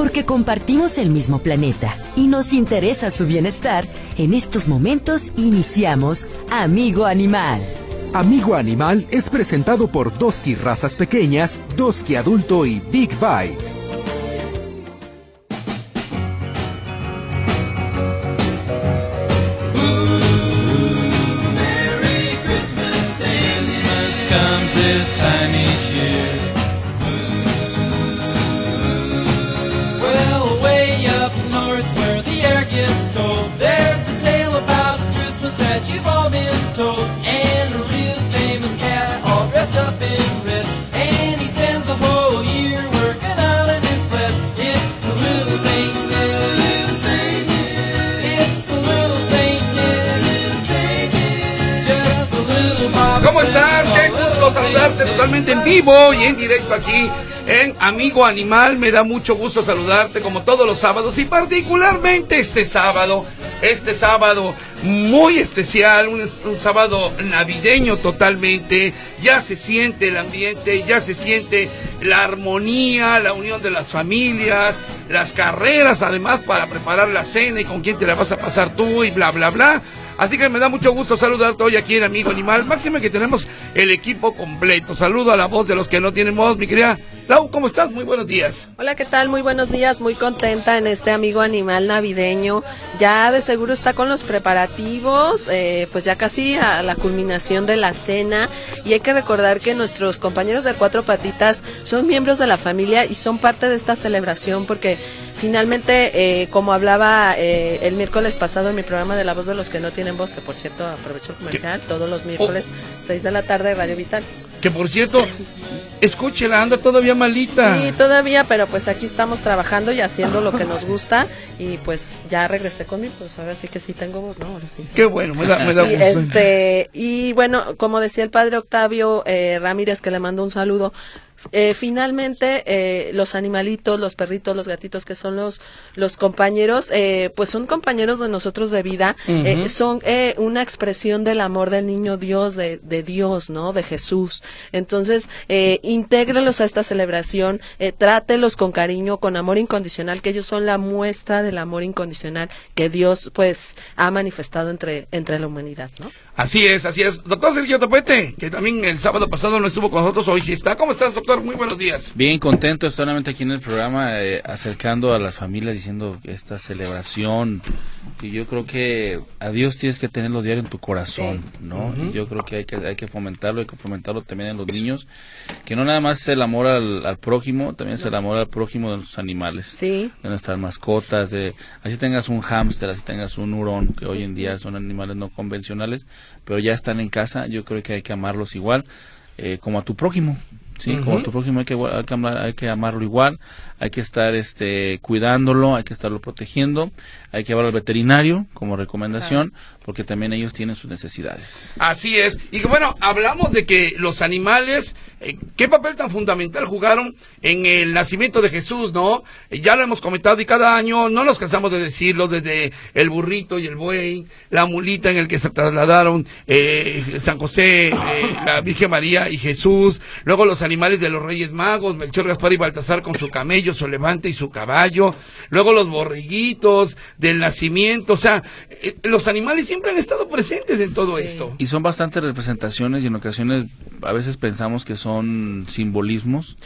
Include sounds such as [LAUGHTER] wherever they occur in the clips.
Porque compartimos el mismo planeta y nos interesa su bienestar, en estos momentos iniciamos Amigo Animal. Amigo Animal es presentado por Doski Razas Pequeñas, Doski Adulto y Big Bite. Totalmente en vivo y en directo aquí en Amigo Animal. Me da mucho gusto saludarte como todos los sábados y particularmente este sábado. Este sábado muy especial, un, un sábado navideño totalmente. Ya se siente el ambiente, ya se siente la armonía, la unión de las familias, las carreras además para preparar la cena y con quién te la vas a pasar tú y bla, bla, bla. Así que me da mucho gusto saludarte hoy aquí en Amigo Animal. Máxima que tenemos el equipo completo. Saludo a la voz de los que no tienen voz, mi querida Lau, ¿cómo estás? Muy buenos días. Hola, ¿qué tal? Muy buenos días, muy contenta en este amigo animal navideño. Ya de seguro está con los preparativos, eh, pues ya casi a la culminación de la cena. Y hay que recordar que nuestros compañeros de Cuatro Patitas son miembros de la familia y son parte de esta celebración porque finalmente, eh, como hablaba eh, el miércoles pasado en mi programa de La Voz de los que no tienen voz, que por cierto aprovecho el comercial, todos los miércoles, 6 de la tarde, Radio Vital. Que por cierto, escúchela, anda todavía malita. Sí, todavía, pero pues aquí estamos trabajando y haciendo lo que nos gusta y pues ya regresé conmigo, pues ahora sí que sí tengo voz, ¿no? Ahora sí. Qué bueno, me da, me da Y, gusto. este, y bueno, como decía el padre Octavio eh, Ramírez, que le mando un saludo, eh, finalmente eh, los animalitos, los perritos, los gatitos, que son los, los compañeros, eh, pues son compañeros de nosotros de vida, eh, son eh, una expresión del amor del niño Dios, de, de Dios, ¿no? De Jesús. Entonces, eh, intégrelos a esta celebración, eh, trátelos con cariño, con amor incondicional, que ellos son la muestra del amor incondicional que Dios, pues, ha manifestado entre, entre la humanidad, ¿no? Así es, así es. Doctor Sergio Topete, que también el sábado pasado no estuvo con nosotros, hoy sí está. ¿Cómo estás, doctor? Muy buenos días. Bien contento nuevamente aquí en el programa, eh, acercando a las familias, diciendo esta celebración, que yo creo que a Dios tienes que tenerlo diario en tu corazón, ¿no? Y yo creo que hay que hay que fomentarlo, hay que fomentarlo también en los niños, que no nada más es el amor al, al prójimo, también es el amor al prójimo de los animales, Sí. de nuestras mascotas, de así tengas un hámster, así tengas un hurón, que hoy en día son animales no convencionales, pero ya están en casa, yo creo que hay que amarlos igual, eh, como a tu prójimo. Sí, como tu prójimo hay que, hay, que amar- hay que amarlo igual, hay que estar este, cuidándolo, hay que estarlo protegiendo, hay que llevarlo al veterinario como recomendación, porque también ellos tienen sus necesidades. Así es. Y bueno, hablamos de que los animales, eh, qué papel tan fundamental jugaron en el nacimiento de Jesús, ¿no? Ya lo hemos comentado y cada año no nos cansamos de decirlo, desde el burrito y el buey, la mulita en el que se trasladaron eh, San José, eh, la Virgen María y Jesús, luego los animales de los Reyes Magos, Melchor, Gaspar y Baltasar con su camello, su elefante y su caballo, luego los borreguitos del nacimiento, o sea, eh, los animales siempre han estado presentes en todo esto. Y son bastantes representaciones y en ocasiones a veces pensamos que son simbolismos,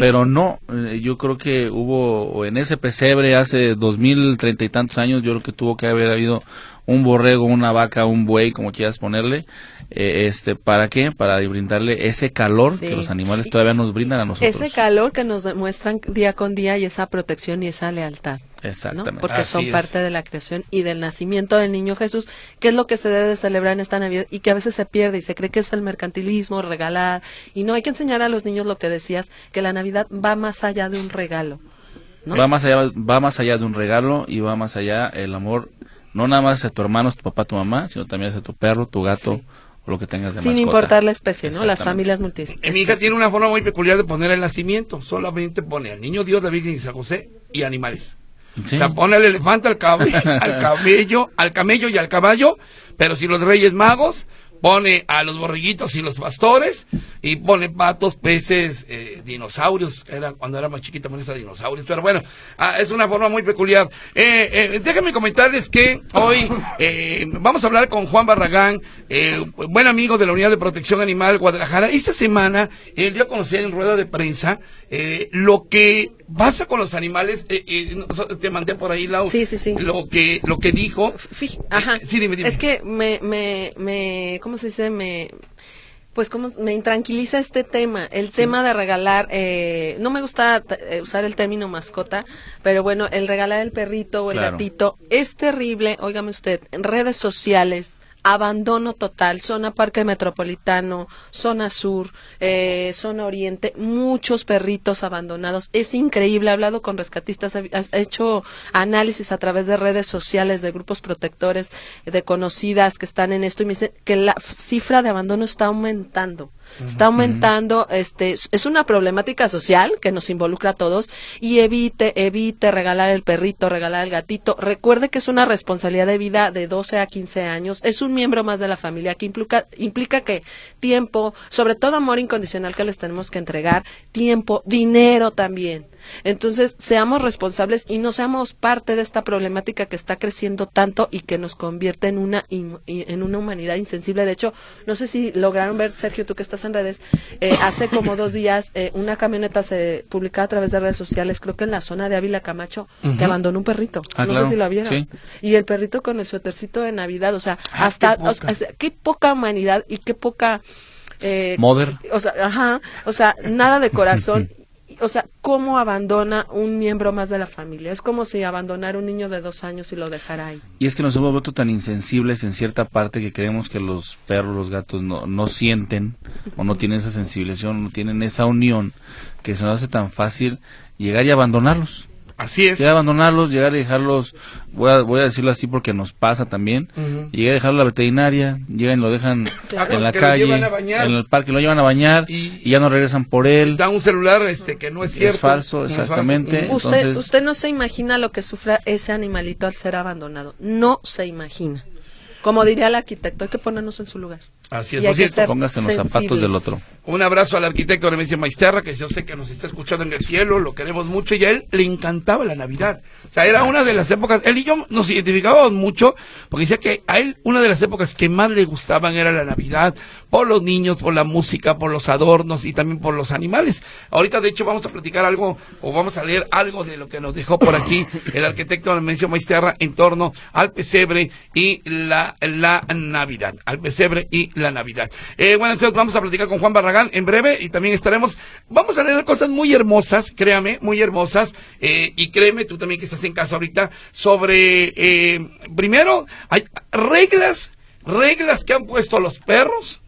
pero no, eh, yo creo que hubo o en ese pesebre hace dos mil treinta y tantos años, yo creo que tuvo que haber habido un borrego, una vaca, un buey, como quieras ponerle, eh, este, ¿para qué? Para brindarle ese calor Sí. que los animales todavía nos brindan a nosotros. Ese calor que nos demuestran día con día y esa protección y esa lealtad. ¿No? Exactamente. Porque Así son es. parte de la creación y del nacimiento del niño Jesús, que es lo que se debe de celebrar en esta Navidad y que a veces se pierde y se cree que es el mercantilismo, regalar. Y no, hay que enseñar a los niños lo que decías, que la Navidad va más allá de un regalo. ¿no? Va más allá, va más allá de un regalo y va más allá el amor, no nada más a tu hermano, tu papá, tu mamá, sino también hacia tu perro, tu gato Sí. o lo que tengas de Sin mascota. importar la especie, ¿no? Las familias multis. Mi hija tiene una forma muy peculiar de poner el nacimiento. Solamente pone al niño Dios, la Virgen y San José y animales. Sí. O sea, pone al elefante, al, cabe- [LAUGHS] al camello, al camello y al caballo, pero si los Reyes Magos, pone a los borreguitos y los pastores, y pone patos, peces, eh, dinosaurios, era cuando era más chiquita ponía a dinosaurios, pero bueno, ah, es una forma muy peculiar. Eh, eh, déjenme comentarles que hoy eh, vamos a hablar con Juan Barragán, eh, buen amigo de la Unidad de Protección Animal Guadalajara. Esta semana él dio a conocer en rueda de prensa eh, lo que pasa con los animales. eh, eh, te mandé por ahí, Lau, Sí, sí, sí. lo que lo que dijo. Fij- Ajá. Eh, sí, dime, dime. Es que me, me, me, ¿cómo se dice? Me, pues como me intranquiliza este tema, el tema de regalar, eh, no me gusta eh, usar el término mascota, pero bueno, el regalar el perrito o el Claro. gatito es terrible, óigame usted, en redes sociales, abandono total, zona Parque Metropolitano, zona sur, eh, zona oriente, muchos perritos abandonados. Es increíble, he hablado con rescatistas, he, he hecho análisis a través de redes sociales, de grupos protectores, de conocidas que están en esto y me dicen que la cifra de abandono está aumentando. Está aumentando, este, es- una problemática social que nos involucra a todos y evite, evite regalar el perrito, regalar el gatito. Recuerde que es una responsabilidad de vida de 12 a 15 años, es un miembro más de la familia que implica, implica que tiempo, sobre todo amor incondicional que les tenemos que entregar, tiempo, dinero también. Entonces, seamos responsables y no seamos parte de esta problemática que está creciendo tanto y que nos convierte en una in- en una humanidad insensible. De hecho, no sé si lograron ver, Sergio, tú que estás en redes, eh, hace como dos días eh, una camioneta se publicaba a través de redes sociales, creo que en la zona de Ávila Camacho, que abandonó un perrito. Ah, no claro, sé si lo vieron. sí. Y el perrito con el suétercito de Navidad, o sea, Ah, hasta, qué o sea, poca. qué poca humanidad y qué poca... Eh, Mother. o sea, ajá, o sea, nada de corazón. [LAUGHS] O sea, ¿cómo abandona un miembro más de la familia? Es como si abandonara un niño de dos años y lo dejara ahí. Y es que nos hemos vuelto tan insensibles en cierta parte que creemos que los perros, los gatos no, no sienten o no tienen esa sensibilización, no tienen esa unión que se nos hace tan fácil llegar y abandonarlos. Así es. Llegar a abandonarlos, llegar y dejarlos, voy a, voy a decirlo así porque nos pasa también, Ujú. llegar a dejarlo a la veterinaria, llegan y lo dejan Claro. en la calle, a en el parque, lo llevan a bañar Y- y, ya no regresan por él. Da un celular este que no es cierto. Es falso, no falso. exactamente. Usted, Entonces- usted no se imagina lo que sufra ese animalito al ser abandonado. No se imagina. Como diría el arquitecto, hay que ponernos en su lugar. Así es. Y Por hay que cierto, ser póngase en los zapatos del otro. Un abrazo al arquitecto Nemesio Maisterra, que yo sé que nos está escuchando en el cielo, lo queremos mucho, y a él le encantaba la Navidad. O sea, era una de las épocas, él y yo nos identificábamos mucho, porque decía que a él una de las épocas que más le gustaban era la Navidad, por los niños, por la música, por los adornos y también por los animales. Ahorita, de hecho, vamos a platicar algo, o vamos a leer algo de lo que nos dejó por aquí el arquitecto Nemesio Maisterra en torno al pesebre y la, la Navidad. Al pesebre y la Navidad. Eh, bueno, entonces vamos a platicar con Juan Barragán en breve y también estaremos, vamos a leer cosas muy hermosas, créame, muy hermosas, eh, y créeme, tú también que estás en casa ahorita, sobre, eh, primero, hay reglas, reglas que han puesto los perros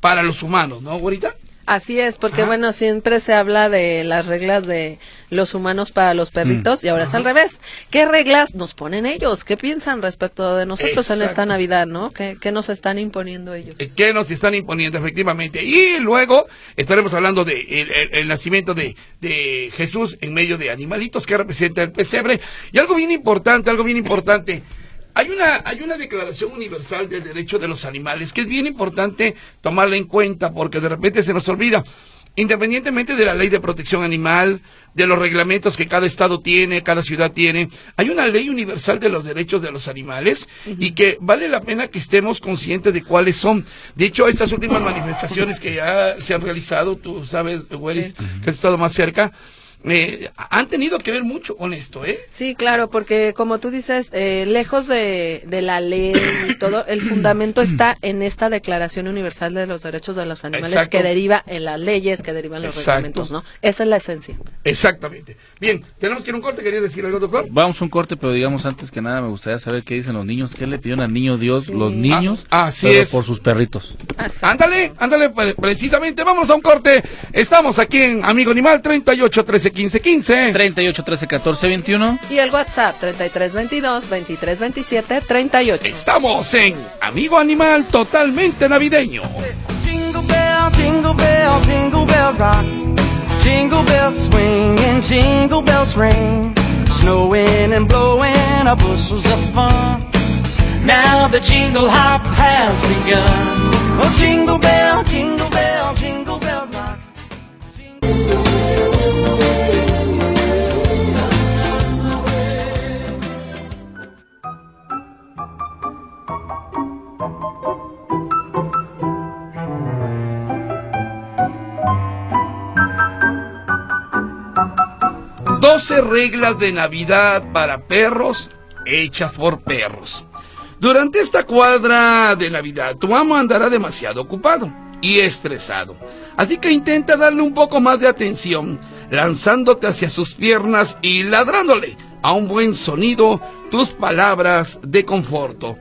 Para los humanos, ¿no, güerita? Así es, porque Ajá. bueno, siempre se habla de las reglas de los humanos para los perritos y ahora es al revés. ¿Qué reglas nos ponen ellos? ¿Qué piensan respecto de nosotros en esta. Navidad, no? ¿Qué, qué nos están imponiendo ellos? Eh, que nos están imponiendo efectivamente. Y luego estaremos hablando de el, el- el nacimiento de, de Jesús en medio de animalitos que representa el pesebre. Y algo bien importante, algo bien importante. Hay una, hay una declaración universal del derecho de los animales que es bien importante tomarla en cuenta porque de repente se nos olvida. Independientemente de la ley de protección animal, de los reglamentos que cada estado tiene, cada ciudad tiene, hay una ley universal de los derechos de los animales y que vale la pena que estemos conscientes de cuáles son. De hecho, estas últimas manifestaciones que ya se han realizado, tú sabes, Sí. que has estado más cerca, eh, han tenido que ver mucho con esto, ¿eh? Sí, claro, porque como tú dices, eh, lejos de, de la ley y todo, el fundamento está en esta Declaración Universal de los Derechos de los Animales Exacto. que deriva en las leyes, que derivan los Exacto. reglamentos, ¿no? Esa es la esencia. Exactamente. Bien, tenemos que ir a un corte, ¿querías decir algo, doctor? Vamos a un corte, pero digamos antes que nada me gustaría saber qué dicen los niños, qué le pidieron al niño Dios, Sí. los niños, Ah, así pero es. por sus perritos. Exacto. Ándale, ándale, pre- precisamente, vamos a un corte. Estamos aquí en Amigo Animal 38 13 15 15. 38, 13, 14, 21. Y el WhatsApp 3322 2327 38. Estamos en Amigo Animal totalmente navideño. Jingle bell, jingle bell, jingle bell rock. Jingle bells swing and jingle bells ring. Snowing and blowing are bushels of fun. Now the jingle hop has begun. Oh, jingle bell, jingle bell, jingle bell rock. Doce reglas de Navidad para perros hechas por perros. Durante esta cuadra de Navidad, tu amo andará demasiado ocupado y estresado. Así que intenta darle un poco más de atención, lanzándote hacia sus piernas y ladrándole a un buen sonido tus palabras de conforto.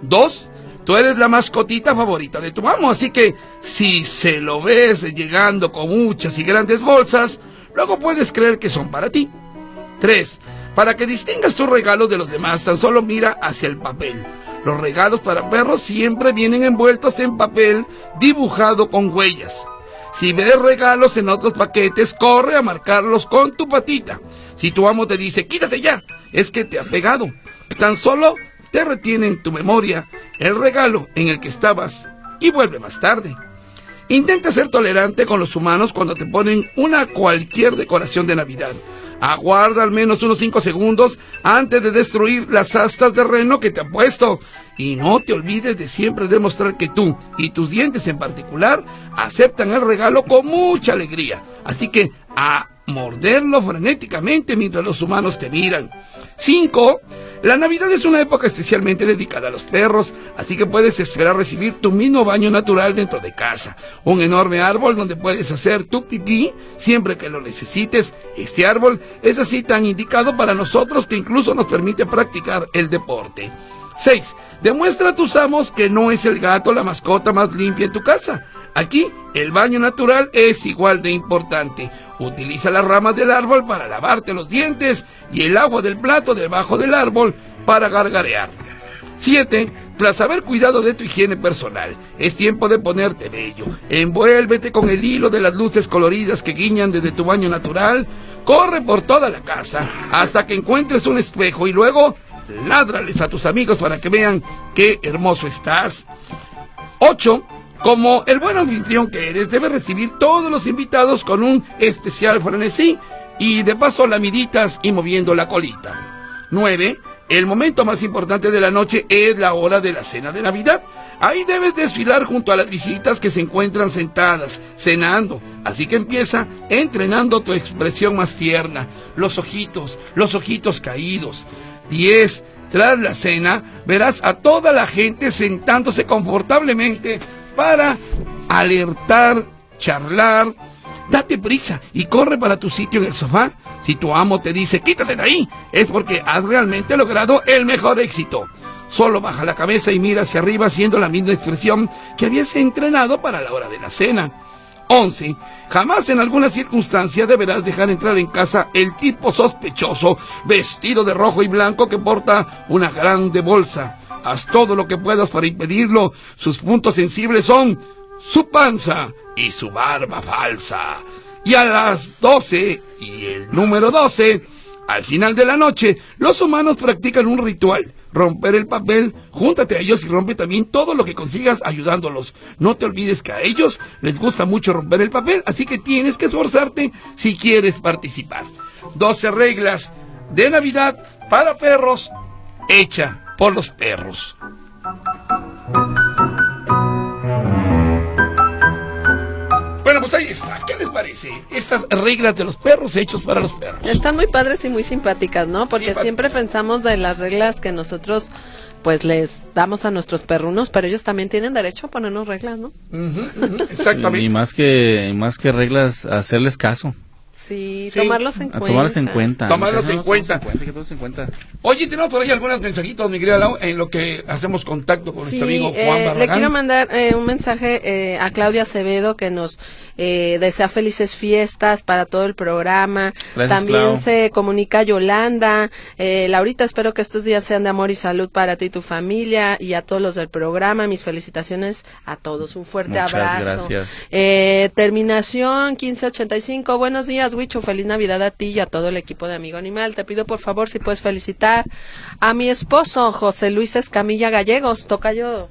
Dos, tú eres la mascotita favorita de tu amo, así que si se lo ves llegando con muchas y grandes bolsas, luego puedes creer que son para ti. 3. Para que distingas tus regalos de los demás, tan solo mira hacia el papel. Los regalos para perros siempre vienen envueltos en papel dibujado con huellas. Si ves regalos en otros paquetes, corre a marcarlos con tu patita. Si tu amo te dice, quítate ya, es que te ha pegado. Tan solo te retiene en tu memoria el regalo en el que estabas y vuelve más tarde. Intenta ser tolerante con los humanos cuando te ponen una cualquier decoración de Navidad. Aguarda al menos unos 5 segundos antes de destruir las astas de reno que te han puesto. Y no te olvides de siempre demostrar que tú y tus dientes en particular aceptan el regalo con mucha alegría. Así que a morderlo frenéticamente mientras los humanos te miran. 5. La Navidad es una época especialmente dedicada a los perros, así que puedes esperar recibir tu mismo baño natural dentro de casa. Un enorme árbol donde puedes hacer tu pipí siempre que lo necesites. Este árbol es así tan indicado para nosotros que incluso nos permite practicar el deporte. 6. Demuestra a tus amos que no es el gato la mascota más limpia en tu casa. Aquí, el baño natural es igual de importante. Utiliza las ramas del árbol para lavarte los dientes y el agua del plato debajo del árbol para gargarear. 7. Tras haber cuidado de tu higiene personal, es tiempo de ponerte bello. Envuélvete con el hilo de las luces coloridas que guiñan desde tu baño natural. Corre por toda la casa hasta que encuentres un espejo y luego ládrales a tus amigos para que vean qué hermoso estás. 8. Como el buen anfitrión que eres, debes recibir todos los invitados con un especial frenesí y de paso lamiditas y moviendo la colita. 9. El momento más importante de la noche es la hora de la cena de Navidad. Ahí debes desfilar junto a las visitas que se encuentran sentadas, cenando. Así que empieza entrenando tu expresión más tierna, los ojitos, los ojitos caídos. 10. Tras la cena, verás a toda la gente sentándose confortablemente para alertar, charlar. Date prisa y corre para tu sitio en el sofá. Si tu amo te dice quítate de ahí, es porque has realmente logrado el mejor éxito. Solo baja la cabeza y mira hacia arriba haciendo la misma expresión que habías entrenado para la hora de la cena. 11. Jamás en alguna circunstancia deberás dejar entrar en casa el tipo sospechoso vestido de rojo y blanco que porta una grande bolsa. Haz todo lo que puedas para impedirlo. Sus puntos sensibles son su panza y su barba falsa. Y a las 12 y el número 12, al final de la noche, los humanos practican un ritual. Romper el papel, júntate a ellos y rompe también todo lo que consigas ayudándolos. No te olvides que a ellos les gusta mucho romper el papel, así que tienes que esforzarte si quieres participar. 12 reglas de Navidad para perros hecha por los perros. Bueno, pues ahí está. ¿Qué les parece? Estas reglas de los perros hechos para los perros. Están muy padres y muy simpáticas, ¿no? Porque siempre pensamos de las reglas que nosotros pues les damos a nuestros perrunos, pero ellos también tienen derecho a ponernos reglas, ¿no? Exactamente. Y más que, y más que reglas, hacerles caso. Sí, Sí, tomarlos en A cuenta. tomarlos en cuenta. Tomarlos en cuenta. tomarlos que todos en cuenta. Oye, tenemos por ahí algunos mensajitos, mi querida Lau, en lo que hacemos contacto con Sí, nuestro amigo eh, Juan le Barragán. quiero mandar eh, un mensaje eh, a Claudia Acevedo que nos eh, desea felices fiestas para todo el programa. Gracias, También Clau. se comunica Yolanda. Eh, Laurita, espero que estos días sean de amor y salud para ti y tu familia y a todos los del programa. Mis felicitaciones a todos. Un fuerte Muchas abrazo. gracias. Eh, terminación 1585. Buenos días. Días, Huicho. Feliz Navidad a ti y a todo el equipo de Amigo Animal. Te pido por favor si puedes felicitar a mi esposo, José Luis Escamilla Gallegos. Toca yo.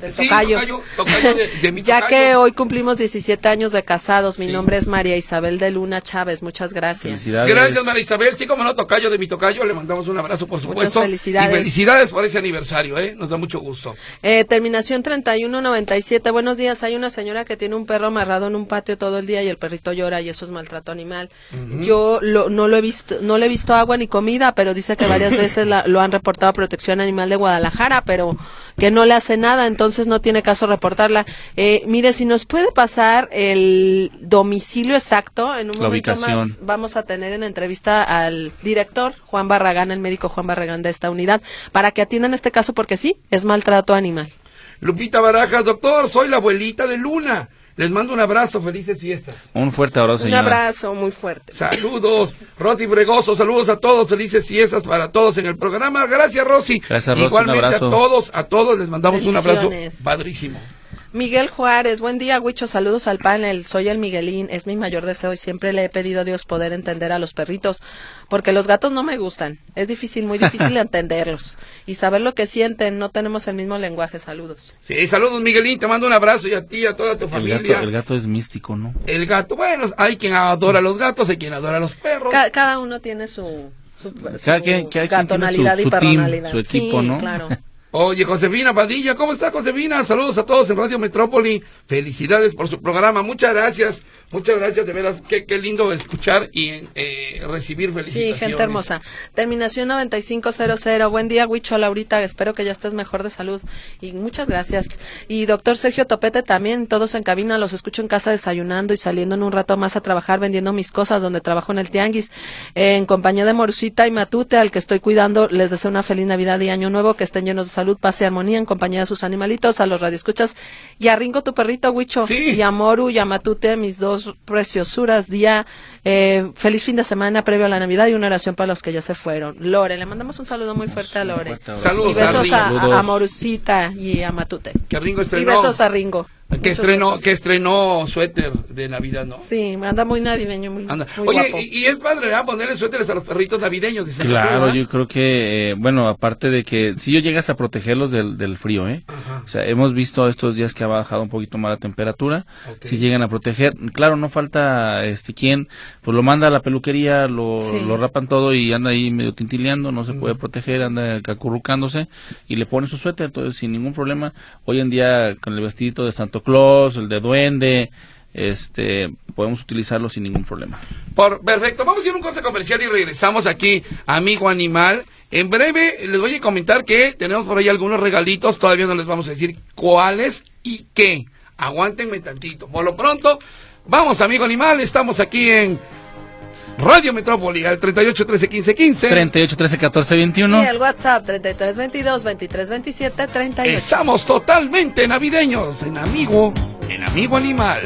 Del Sí, tocayo. tocayo, tocayo de- de mi [LAUGHS] ya tocayo. que hoy cumplimos 17 años de casados, mi Sí. nombre es María Isabel de Luna Chávez. Muchas gracias. Felicidades. Gracias, María Isabel. Sí, como no, tocayo de mi tocayo, le mandamos un abrazo, por supuesto. felicidades. Y felicidades por ese aniversario, ¿eh? Nos da mucho gusto. Eh, terminación 3197. Buenos días. Hay una señora que tiene un perro amarrado en un patio todo el día y el perrito llora y eso es maltrato animal. Yo lo- no lo he visto, no le he visto agua ni comida, pero dice que varias [LAUGHS] veces la- lo han reportado a Protección Animal de Guadalajara, pero que no le hace nada, entonces no tiene caso reportarla. Eh, mire, si nos puede pasar el domicilio exacto, en un La momento ubicación. más vamos a tener en entrevista al director Juan Barragán, el médico Juan Barragán de esta unidad, para que atiendan este caso porque sí, es maltrato animal. Lupita Barajas, doctor, soy la abuelita de Luna. Les mando un abrazo, felices fiestas. Un fuerte abrazo, Un señora. abrazo muy fuerte. Saludos, Rosy Bregoso, saludos a todos, felices fiestas para todos en el programa. Gracias, Rosy. Gracias, Rosy, un Igualmente abrazo. a todos, a todos les mandamos un abrazo padrísimo. Miguel Juárez, buen día, Huicho, saludos al panel. Soy el Miguelín, es mi mayor deseo y siempre le he pedido a Dios poder entender a los perritos, porque los gatos no me gustan. Es difícil, muy difícil [LAUGHS] entenderlos y saber lo que sienten. No tenemos el mismo lenguaje. Saludos. Sí, saludos, Miguelín, te mando un abrazo y a ti y a toda tu El familia. gato, el gato es místico, ¿no? El gato, bueno, hay quien adora a los gatos, hay quien adora a los perros. Ca- cada uno tiene su, su, Cada su quien- cada quien tiene su- y su team, perronalidad. su equipo, Sí, ¿no? claro. [LAUGHS] Oye, Josefina Padilla, ¿cómo está Josefina? Saludos a todos en Radio Metrópoli. Felicidades por su programa. Muchas gracias. Muchas gracias, de veras. Qué, qué lindo escuchar y eh, recibir Sí, felicitaciones. gente hermosa. Terminación 9500. Buen día, Huicho, Laurita. Espero que ya estés mejor de salud. Y muchas gracias. Y doctor Sergio Topete también. Todos en cabina. Los escucho en casa desayunando y saliendo en un rato más a trabajar vendiendo mis cosas donde trabajo en el Tianguis. En compañía de Morucita y Matute, al que estoy cuidando, les deseo una feliz Navidad y Año Nuevo. Que estén llenos de salud, paz y armonía en compañía de sus animalitos, a los radioescuchas. Y a Ringo, tu perrito, Huicho. Sí. Y a Moru y a Matute, mis dos preciosuras. Día. Eh, feliz fin de semana previo a la Navidad y una oración para los que ya se fueron. Lore, le mandamos un saludo muy fuerte a Lore. fuerte. Saludos y besos a a. Morucita y a Matute. Que Ringo Y besos a Ringo. Que estrenó, besos. que estrenó suéter de Navidad, ¿no? Sí, me anda muy navideño, muy, Anda. muy Oye, guapo. y, y es padre, ¿verdad? Ponerle suéteres a los perritos navideños. dice Claro, yo creo que, eh, bueno, aparte de que si yo llegas a protegerlos del, del frío, ¿eh? Ajá. O sea, hemos visto estos días que ha bajado un poquito más la temperatura, si llegan a proteger, claro, no falta este quien, pues lo manda a la peluquería, lo, Sí. lo rapan todo y anda ahí medio tintileando, no se puede proteger, anda acurrucándose y le pone su suéter, entonces sin ningún problema. Hoy en día con el vestidito de Santo Claus, el de duende, este, podemos utilizarlo sin ningún problema. Por, perfecto, vamos a ir a un corte comercial y regresamos aquí, amigo animal. En breve les voy a comentar que tenemos por ahí algunos regalitos, todavía no les vamos a decir cuáles y qué. Aguántenme tantito. Por lo pronto, vamos, amigo animal, estamos aquí en Radio Metrópoli, al 38 13 15 15. 38, 13, 14, Y 21. el WhatsApp 3322 2327 38. Estamos totalmente navideños en Amigo, en Amigo Animal.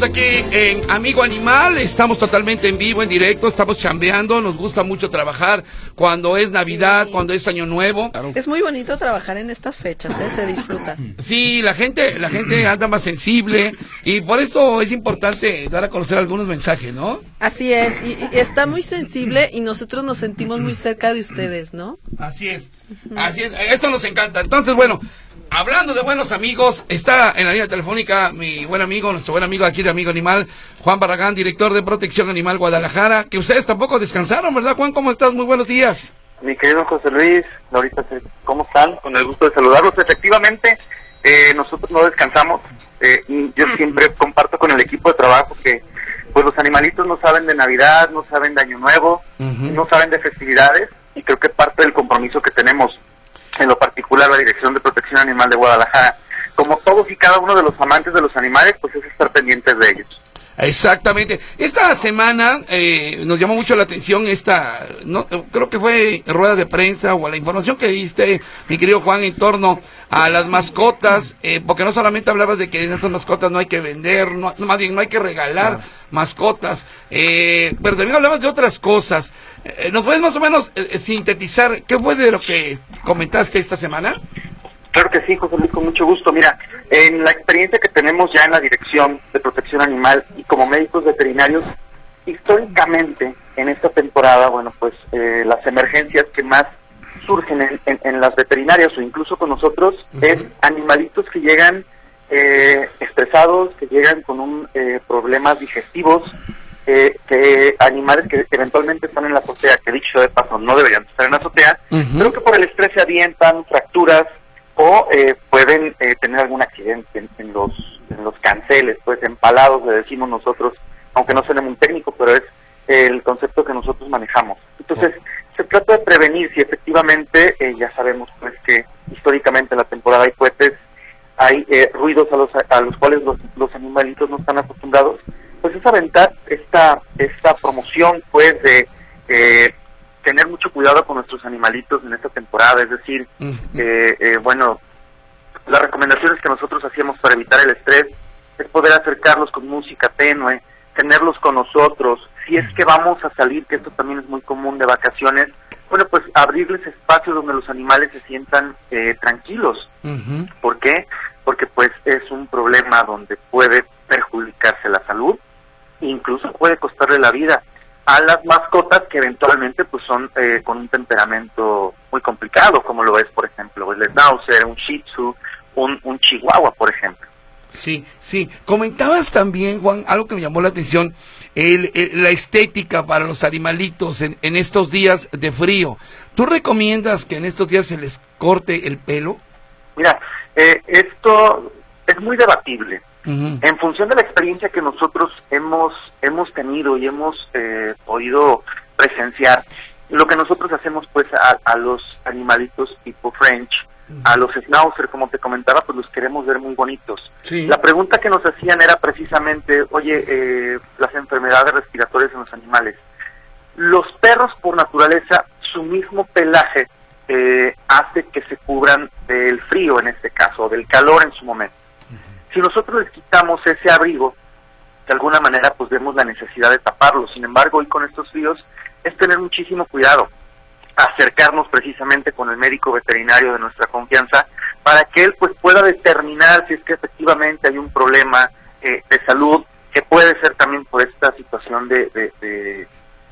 Estamos aquí en Amigo Animal, estamos totalmente en vivo, en directo, estamos chambeando, nos gusta mucho trabajar cuando es Navidad, cuando es Año Nuevo. Es muy bonito trabajar en estas fechas, ¿eh? se disfruta. [CLEARS THROAT] Sí, la gente, la gente anda más sensible y por eso es importante dar a conocer algunos mensajes, ¿no? Así es, y, y está muy sensible y nosotros nos sentimos muy cerca de ustedes, ¿no? Así es, así es, esto nos encanta. Entonces, bueno, hablando de buenos amigos, está en la línea telefónica mi buen amigo, nuestro buen amigo aquí de Amigo Animal, Juan Barragán, director de Protección Animal Guadalajara, que ustedes tampoco descansaron, ¿verdad, Juan? ¿Cómo estás? Muy buenos días. Mi querido José Luis, ahorita ¿cómo están? Con el gusto de saludarlos. Efectivamente, eh, nosotros no descansamos. Eh, y yo siempre comparto con el equipo de trabajo que pues los animalitos no saben de Navidad, no saben de Año Nuevo, no saben de festividades y creo que parte del compromiso que tenemos, en lo particular la Dirección de Protección Animal de Guadalajara, como todos y cada uno de los amantes de los animales, pues es estar pendientes de ellos. Exactamente. Esta semana eh, nos llamó mucho la atención esta, no, creo que fue rueda de prensa o la información que diste, mi querido Juan, en torno a las mascotas, eh, porque no solamente hablabas de que en estas mascotas no hay que vender, no, no, más bien no hay que regalar mascotas, eh, pero también hablabas de otras cosas. Eh, ¿Nos puedes más o menos eh, sintetizar qué fue de lo que comentaste esta semana? Claro que sí, José Luis, con mucho gusto. Mira, en la experiencia que tenemos ya en la Dirección de Protección Animal y como médicos veterinarios, históricamente en esta temporada, bueno, pues eh, las emergencias que más surgen en, en- en las veterinarias o incluso con nosotros es animalitos que llegan eh, estresados, que llegan con un eh, problemas digestivos, que animales que eventualmente están en la azotea, que dicho de paso no deberían estar en la azotea, Ujú. pero que por el estrés se avientan, fracturas o eh, pueden eh, tener algún accidente en, en los en los canceles, pues empalados le decimos nosotros, aunque no suene muy técnico, pero es el concepto que nosotros manejamos. Entonces, se trata de prevenir si efectivamente, eh, ya sabemos pues que históricamente en la temporada hay cohetes, hay eh, ruidos a los, a los cuales los, los animalitos no están acostumbrados, pues es aventar esta, esta promoción pues de eh, tener mucho cuidado con nuestros animalitos en esta temporada, es decir, eh, eh, bueno, las recomendaciones que nosotros hacíamos para evitar el estrés es poder acercarlos con música tenue, tenerlos con nosotros. Si es que vamos a salir, que esto también es muy común de vacaciones, bueno, pues abrirles espacios donde los animales se sientan eh, tranquilos. Ujú. ¿Por qué? Porque pues es un problema donde puede perjudicarse la salud, incluso puede costarle la vida a las mascotas que eventualmente pues son eh, con un temperamento muy complicado, como lo es por ejemplo el Schnauzer, un Shih Tzu, un, un Chihuahua, por ejemplo. Sí, sí. Comentabas también, Juan, algo que me llamó la atención, el, el- la estética para los animalitos en, en estos días de frío. ¿Tú recomiendas que en estos días se les corte el pelo? Mira, eh, esto es muy debatible. En función de la experiencia que nosotros hemos hemos tenido y hemos eh, podido presenciar, lo que nosotros hacemos pues a, a los animalitos tipo French, a los Schnauzer, como te comentaba, pues los queremos ver muy bonitos. Sí. La pregunta que nos hacían era precisamente, oye, eh, las enfermedades respiratorias en los animales. Los perros por naturaleza, su mismo pelaje eh, hace que se cubran del frío en este caso, del calor en su momento. Si nosotros les quitamos ese abrigo, de alguna manera pues vemos la necesidad de taparlo. Sin embargo, hoy con estos fríos es tener muchísimo cuidado, acercarnos precisamente con el médico veterinario de nuestra confianza para que él pues pueda determinar si es que efectivamente hay un problema eh, de salud que puede ser también por esta situación de, de, de-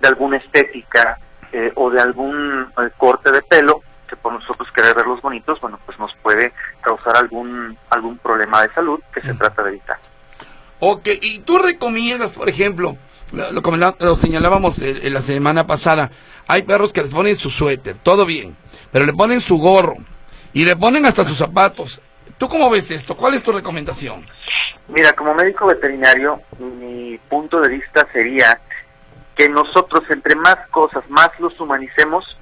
alguna estética eh, o de algún eh, corte de pelo que por nosotros querer verlos bonitos, bueno, pues nos puede causar algún algún problema de salud que se trata de evitar. Ok, y tú recomiendas, por ejemplo, lo, lo señalábamos en la semana pasada, hay perros que les ponen su suéter, todo bien, pero le ponen su gorro y le ponen hasta sus zapatos. ¿Tú cómo ves esto? ¿Cuál es tu recomendación? Mira, como médico veterinario, mi punto de vista sería que nosotros entre más cosas, más los humanicemos,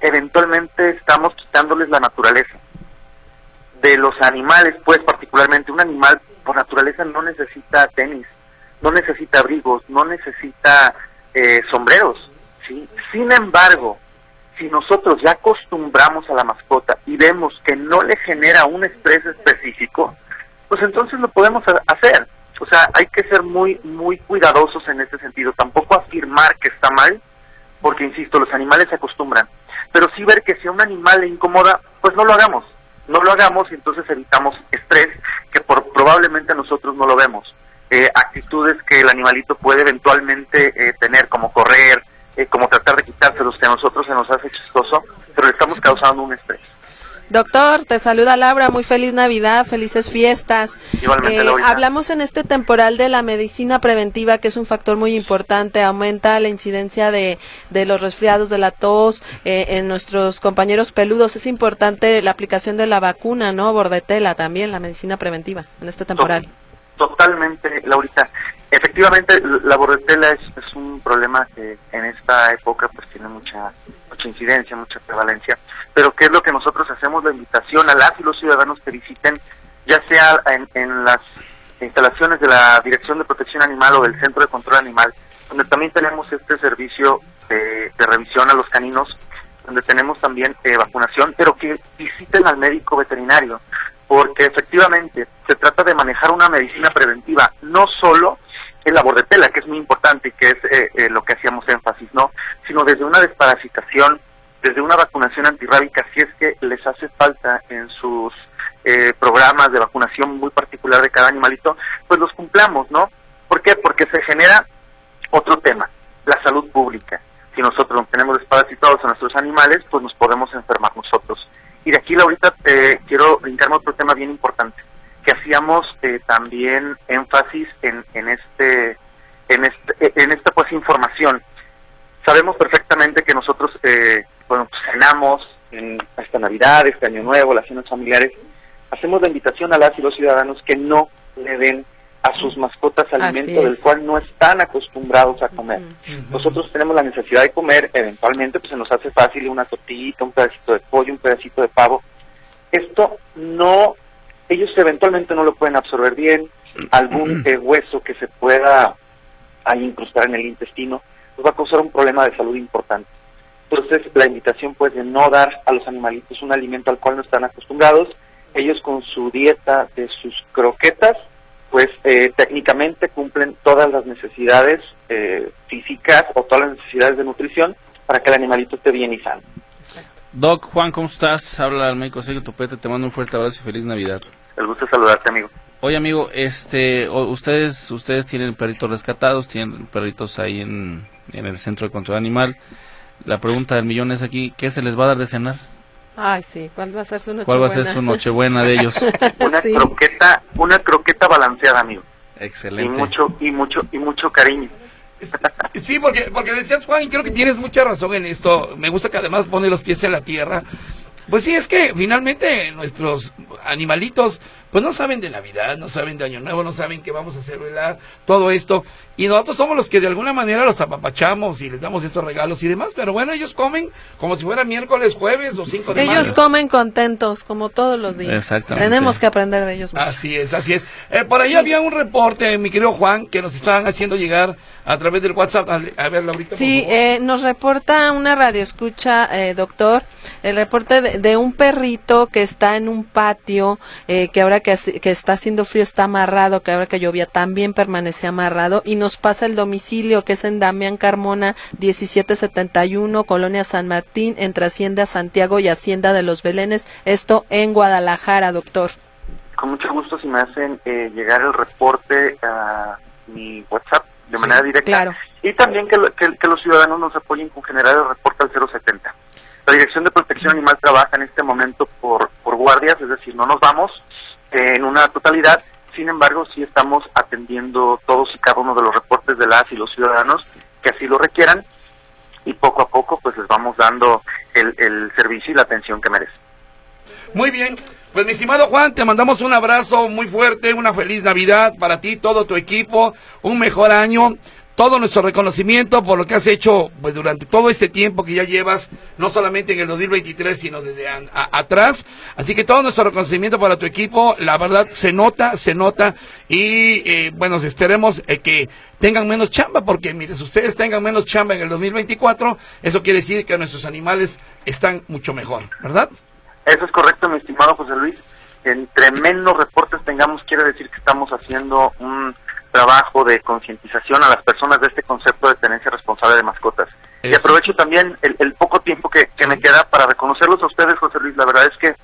eventualmente estamos quitándoles la naturaleza. De los animales, pues particularmente un animal por naturaleza no necesita tenis, no necesita abrigos, no necesita eh, sombreros. ¿sí? Sin embargo, si nosotros ya acostumbramos a la mascota y vemos que no le genera un estrés específico, pues entonces lo podemos ha- hacer. O sea, hay que ser muy, muy cuidadosos en este sentido. Tampoco afirmar que está mal, porque insisto, los animales se acostumbran. Pero sí ver que si a un animal le incomoda, pues no lo hagamos. No lo hagamos y entonces evitamos estrés que por, probablemente nosotros no lo vemos. Eh, actitudes que el animalito puede eventualmente eh, tener, como correr, eh, como tratar de quitárselos, que a nosotros se nos hace chistoso, pero le estamos causando un estrés. Doctor, te saluda Laura, muy feliz Navidad, felices fiestas. Igualmente, Eh, hablamos en este temporal de la medicina preventiva, que es un factor muy importante, aumenta la incidencia de, de los resfriados, de la tos eh, en nuestros compañeros peludos. Es importante la aplicación de la vacuna, ¿no? Bordetela también, la medicina preventiva en este temporal. Totalmente, Laurita. Efectivamente, la bordetela es, es un problema que en esta época pues tiene mucha mucha incidencia, mucha prevalencia. Pero ¿qué es lo que nosotros hacemos? La invitación a las y los ciudadanos que visiten, ya sea en, en las instalaciones de la Dirección de Protección Animal o del Centro de Control Animal, donde también tenemos este servicio de, revisión a los caninos, donde tenemos también eh, vacunación, pero que visiten al médico veterinario, porque efectivamente se trata de manejar una medicina preventiva, no solo el labor de tela, que es muy importante y que es eh, eh, lo que hacíamos énfasis, ¿no? Sino desde una desparasitación, desde una vacunación antirrábica, si es que les hace falta en sus eh, programas de vacunación muy particular de cada animalito, pues los cumplamos, ¿no? ¿Por qué? Porque se genera otro tema, la salud pública. Si nosotros no tenemos desparasitados a nuestros animales, pues nos podemos enfermar nosotros. Y de aquí, ahorita, eh, quiero brincarme otro tema bien importante, que hacíamos eh, también énfasis en, en este en este en esta pues información. Sabemos perfectamente que nosotros eh, bueno pues, cenamos en esta Navidad, este Año Nuevo, las cenas familiares, hacemos la invitación a las y los ciudadanos que no le den a sus mascotas alimento del cual no están acostumbrados a comer. Nosotros tenemos la necesidad de comer, eventualmente pues se nos hace fácil una tortillita, un pedacito de pollo, un pedacito de pavo. Esto no, ellos eventualmente no lo pueden absorber bien, algún eh, hueso que se pueda ahí incrustar en el intestino, nos va a causar un problema de salud importante. Entonces, la invitación pues de no dar a los animalitos un alimento al cual no están acostumbrados, ellos con su dieta de sus croquetas, pues eh, técnicamente cumplen todas las necesidades eh, físicas o todas las necesidades de nutrición para que el animalito esté bien y sano. Doc, Juan, ¿cómo estás? Habla el médico Sergio Topete, te mando un fuerte abrazo y feliz Navidad. El gusto de saludarte, amigo. Oye, amigo, este, ustedes, ustedes tienen perritos rescatados, tienen perritos ahí en, en el centro de control animal. La pregunta del millón es aquí, ¿qué se les va a dar de cenar? Ay, sí, ¿cuál va a ser su noche ¿Cuál va a ser su nochebuena de ellos? [LAUGHS] Una Sí. croqueta, una croqueta balanceada, amigo. Y Excelente. mucho, y mucho, y mucho cariño. Sí, porque, porque decías, Juan, y creo que tienes mucha razón en esto. Me gusta que además pone los pies en la tierra. Pues sí, es que finalmente nuestros animalitos, pues no saben de Navidad, no saben de Año Nuevo, no saben que vamos a celebrar todo esto. Y nosotros somos los que de alguna manera los apapachamos y les damos estos regalos y demás. Pero bueno, ellos comen como si fuera miércoles, jueves o 5 de Ellos mayo. comen contentos, como todos los días. Exactamente. Tenemos que aprender de ellos. mucho. Así es, así es. Eh, por ahí había un reporte, mi querido Juan, que nos estaban haciendo llegar a través del WhatsApp. A, a ver, Laurita. por Sí, eh, nos reporta una radio escucha, eh, doctor, el reporte de, de un perrito que está en un patio, eh, que ahora que, que está haciendo frío está amarrado, que ahora que llovía también permanecía amarrado, y nos pasa el domicilio que es en Damián Carmona 1771, Colonia San Martín, entre Hacienda Santiago y Hacienda de los Belenes, esto en Guadalajara, doctor. Con mucho gusto si me hacen eh, llegar el reporte a mi WhatsApp de manera directa. claro. Y también que, lo- que- que los ciudadanos nos apoyen con generar el reporte al 070. La Dirección de Protección Animal trabaja en este momento por, por guardias, es decir, no nos vamos eh, en una totalidad, sin embargo, sí estamos atendiendo todos y cada uno de los reportes de las y los ciudadanos que así lo requieran y poco a poco pues les vamos dando el, el servicio y la atención que merecen. Muy bien. Pues mi estimado Juan, te mandamos un abrazo muy fuerte, una feliz Navidad para ti, todo tu equipo, un mejor año, todo nuestro reconocimiento por lo que has hecho pues durante todo este tiempo que ya llevas, no solamente en el 2023, sino desde a- atrás. Así que todo nuestro reconocimiento para tu equipo, la verdad se nota, se nota y eh, bueno, esperemos eh, que tengan menos chamba, porque mire, si ustedes tengan menos chamba en el 2024, eso quiere decir que nuestros animales están mucho mejor, ¿verdad? Eso es correcto, mi estimado José Luis. Entre menos reportes tengamos, quiere decir que estamos haciendo un trabajo de concientización a las personas de este concepto de tenencia responsable de mascotas. Y aprovecho también el, el poco tiempo que, que me queda para reconocerlos a ustedes, José Luis. La verdad es que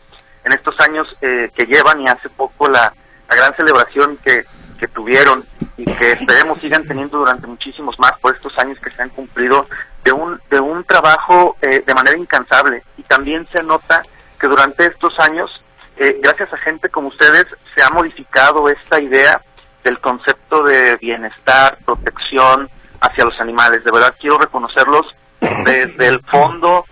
en estos años eh, que llevan y hace poco la, la gran celebración que, que tuvieron y que esperemos sigan teniendo durante muchísimos más por estos años que se han cumplido de un, de un trabajo eh, de manera incansable. Y también se nota que durante estos años, eh, gracias a gente como ustedes, se ha modificado esta idea del concepto de bienestar, protección hacia los animales. De verdad quiero reconocerlos desde el fondo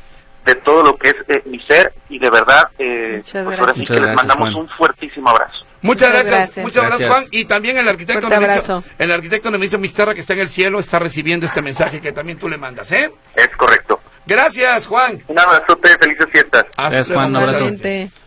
de todo lo que es eh, mi ser y de verdad, eh, Muchas pues ahora sí gracias. que les mandamos un fuertísimo abrazo. Muchas Muchas gracias, gracias. muchas gracias, Gracias. Juan. Y también el arquitecto Nemesio, el arquitecto Nemesio Misterra que está en el cielo está recibiendo este mensaje que también tú le mandas, ¿eh? Es correcto. Gracias, Juan. Un abrazote, felices fiestas. Hasta Juan, un abrazo.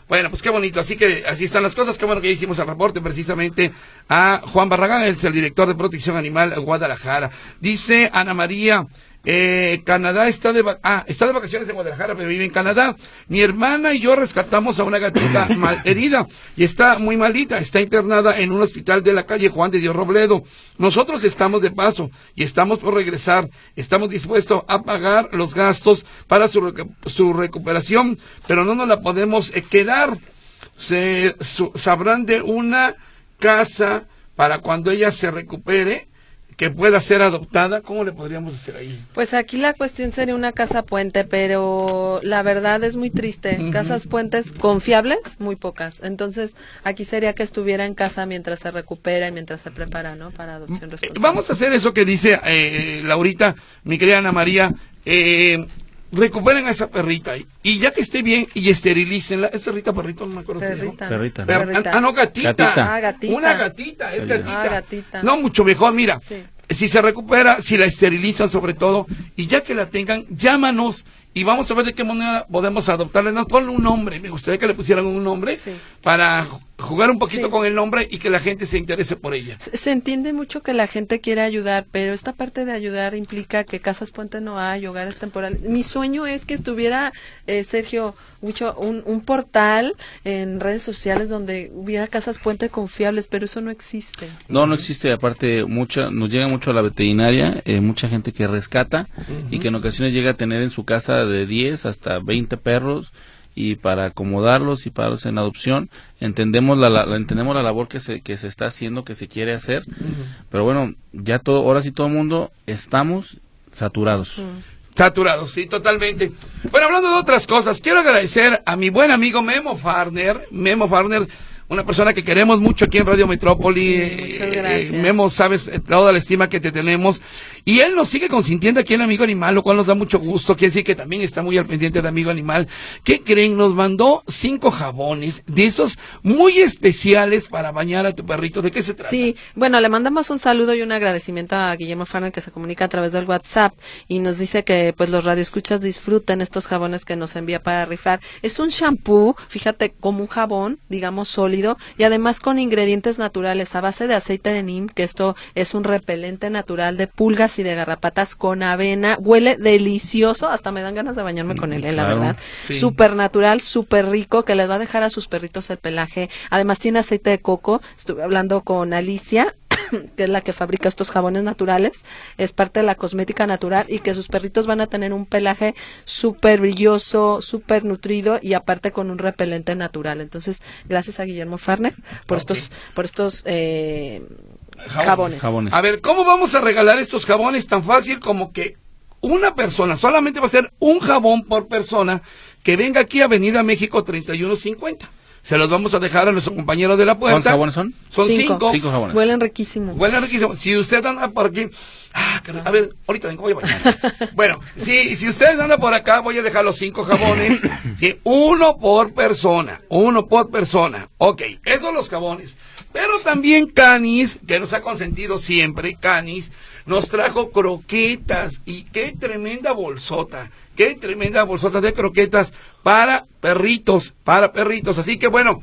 Bueno, pues qué bonito. Así que así están las cosas. Qué bueno que hicimos el reporte precisamente a Juan Barragán, es el director de protección animal Guadalajara. Dice Ana María. Eh, Canadá está de, ah, está de vacaciones en Guadalajara, pero vive en Canadá. Mi hermana y yo rescatamos a una gatita [CLEARS THROAT] mal herida y está muy malita. Está internada en un hospital de la calle Juan de Dios Robledo. Nosotros estamos de paso y estamos por regresar. Estamos dispuestos a pagar los gastos para su, su recuperación, pero no nos la podemos eh, quedar se su- sabrán de una casa para cuando ella se recupere que pueda ser adoptada, ¿cómo le podríamos hacer ahí? Pues aquí la cuestión sería una casa puente, pero la verdad es muy triste. Casas puentes confiables, muy pocas. Entonces, aquí sería que estuviera en casa mientras se recupera y mientras se prepara, ¿no? Para adopción Eh, responsable. Vamos a hacer eso que dice eh, Laurita, mi querida Ana María, eh, recuperen a esa perrita y, y ya que esté bien y esterilícenla. ¿Es perrita, perrito? No me acuerdo. Perrita. Perrita, Pero- Perrita. ah, no, gatita. Gatita. Ah, gatita. Una gatita, es gatita. Ah, gatita. No, mucho mejor, mira. Sí. Si se recupera, si la esterilizan sobre todo, y ya que la tengan, llámanos y vamos a ver de qué manera podemos adoptarla. Nos ponle un nombre, me gustaría que le pusieran un nombre Sí. para jugar un poquito Sí. con el nombre y que la gente se interese por ella. Se se entiende mucho que la gente quiere ayudar, pero esta parte de ayudar implica que casas puente no hay, hogares temporales. Mi sueño es que estuviera, eh, Sergio, mucho, un, un portal en redes sociales donde hubiera casas puente confiables, pero eso no existe. No, no existe. Aparte, mucha, nos llega mucho a la veterinaria, eh, mucha gente que rescata y que en ocasiones llega a tener en su casa de 10 hasta 20 perros y para acomodarlos y para en adopción entendemos la, la- la- entendemos la labor que se que se está haciendo que se quiere hacer pero bueno ya todo ahora sí todo el mundo estamos saturados Saturados, sí, totalmente. Bueno, hablando de otras cosas, quiero agradecer a mi buen amigo Memo Farner. Memo Farner, una persona que queremos mucho aquí en Radio Metrópoli. Sí, Eh, muchas eh, gracias. Memo, sabes toda la estima que te tenemos. Y él nos sigue consintiendo aquí en Amigo Animal, lo cual nos da mucho gusto. Quiere decir que también está muy al pendiente de Amigo Animal. ¿Qué creen? Nos mandó cinco jabones de esos muy especiales para bañar a tu perrito. ¿De qué se trata? Sí, bueno, le mandamos un saludo y un agradecimiento a Guillermo Farner que se comunica a través del WhatsApp y nos dice que pues los radioescuchas disfruten estos jabones que nos envía para rifar. Es un shampoo, fíjate, como un jabón, digamos sólido y además con ingredientes naturales a base de aceite de neem, que esto es un repelente natural de pulgas y de garrapatas con avena, huele delicioso, hasta me dan ganas de bañarme con él, eh, la verdad. sí. Súper natural, súper rico, que les va a dejar a sus perritos el pelaje. Además tiene aceite de coco. Estuve hablando con Alicia, [COUGHS] que es la que fabrica estos jabones naturales. Es parte de la cosmética natural y que sus perritos van a tener un pelaje súper brilloso, súper nutrido y aparte con un repelente natural. Entonces, gracias a Guillermo Farner por estos, por estos eh, Jabones. jabones. A ver, ¿cómo vamos a regalar estos jabones tan fácil como que una persona, solamente va a ser un jabón por persona, que venga aquí a Avenida México 3150? Se los vamos a dejar a nuestro compañero de la puerta. ¿Cuántos jabones son? Son cinco. Cinco. Cinco jabones. Huelen riquísimo. Huele riquísimo. Si usted anda por aquí, ah, a ver, ahorita vengo, voy a bañar. [LAUGHS] bueno, si, si usted anda por acá, voy a dejar los cinco jabones, sí, uno por persona, uno por persona. Ok, esos los jabones. Pero también Canis, que nos ha consentido siempre, Canis, nos trajo croquetas y qué tremenda bolsota, qué tremenda bolsota de croquetas para perritos, para perritos. Así que bueno,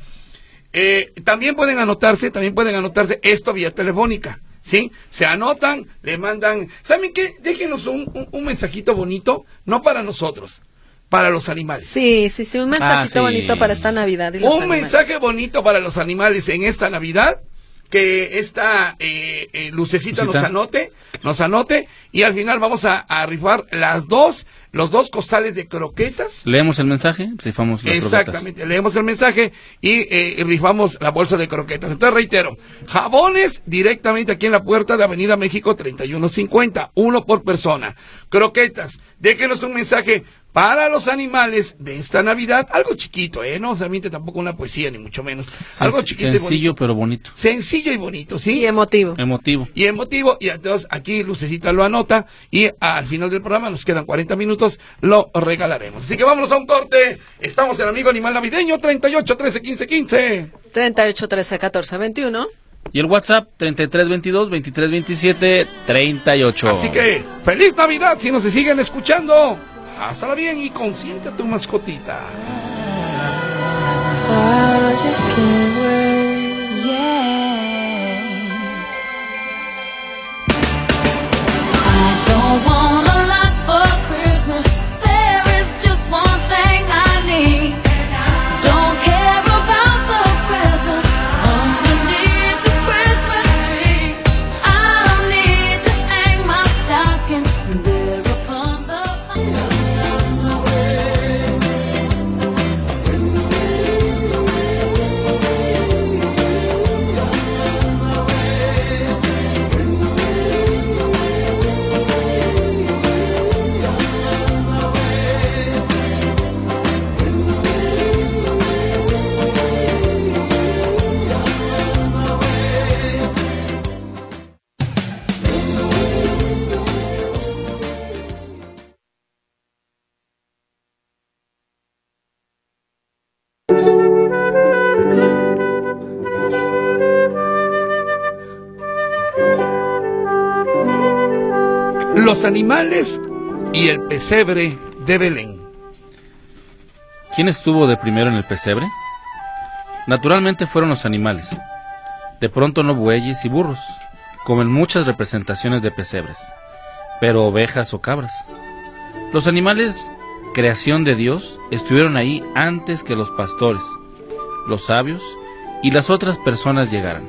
eh, también pueden anotarse, también pueden anotarse esto vía telefónica, ¿sí? Se anotan, le mandan, ¿saben qué? Déjenos un, un- un mensajito bonito, no para nosotros, para los animales. Sí, sí, sí, un mensajito sí. bonito para esta Navidad. y los Un animales. mensaje bonito para los animales en esta Navidad, que esta eh, eh, lucecita nos anote, nos anote, y al final vamos a, a rifar las dos, los dos costales de croquetas. leemos el mensaje rifamos las croquetas. Exactamente, leemos el mensaje y, eh, y rifamos la bolsa de croquetas. Entonces reitero, jabones directamente aquí en la puerta de Avenida México 3150, uno por persona. Croquetas, déjenos un mensaje para los animales de esta Navidad, algo chiquito, ¿eh? No se miente tampoco una poesía, ni mucho menos. Algo Sen- chiquito y sencillo bonito. pero bonito Sencillo y bonito, ¿sí? Y emotivo. emotivo y emotivo. Y entonces aquí Lucecita lo anota y al final del programa nos quedan 40 minutos, lo regalaremos. Así que vámonos a un corte. Estamos en Amigo Animal Navideño 38 13 15 15. 38 13 14 21. y el WhatsApp 3322 2327 38 Así que feliz Navidad si nos siguen escuchando. Pásala bien y consiente a tu mascotita. Animales y el pesebre de Belén. ¿Quién estuvo de primero en el pesebre? Naturalmente fueron los animales. De pronto no bueyes y burros, como en muchas representaciones de pesebres, pero ovejas o cabras. Los animales, creación de Dios, estuvieron ahí antes que los pastores, los sabios y las otras personas llegaran.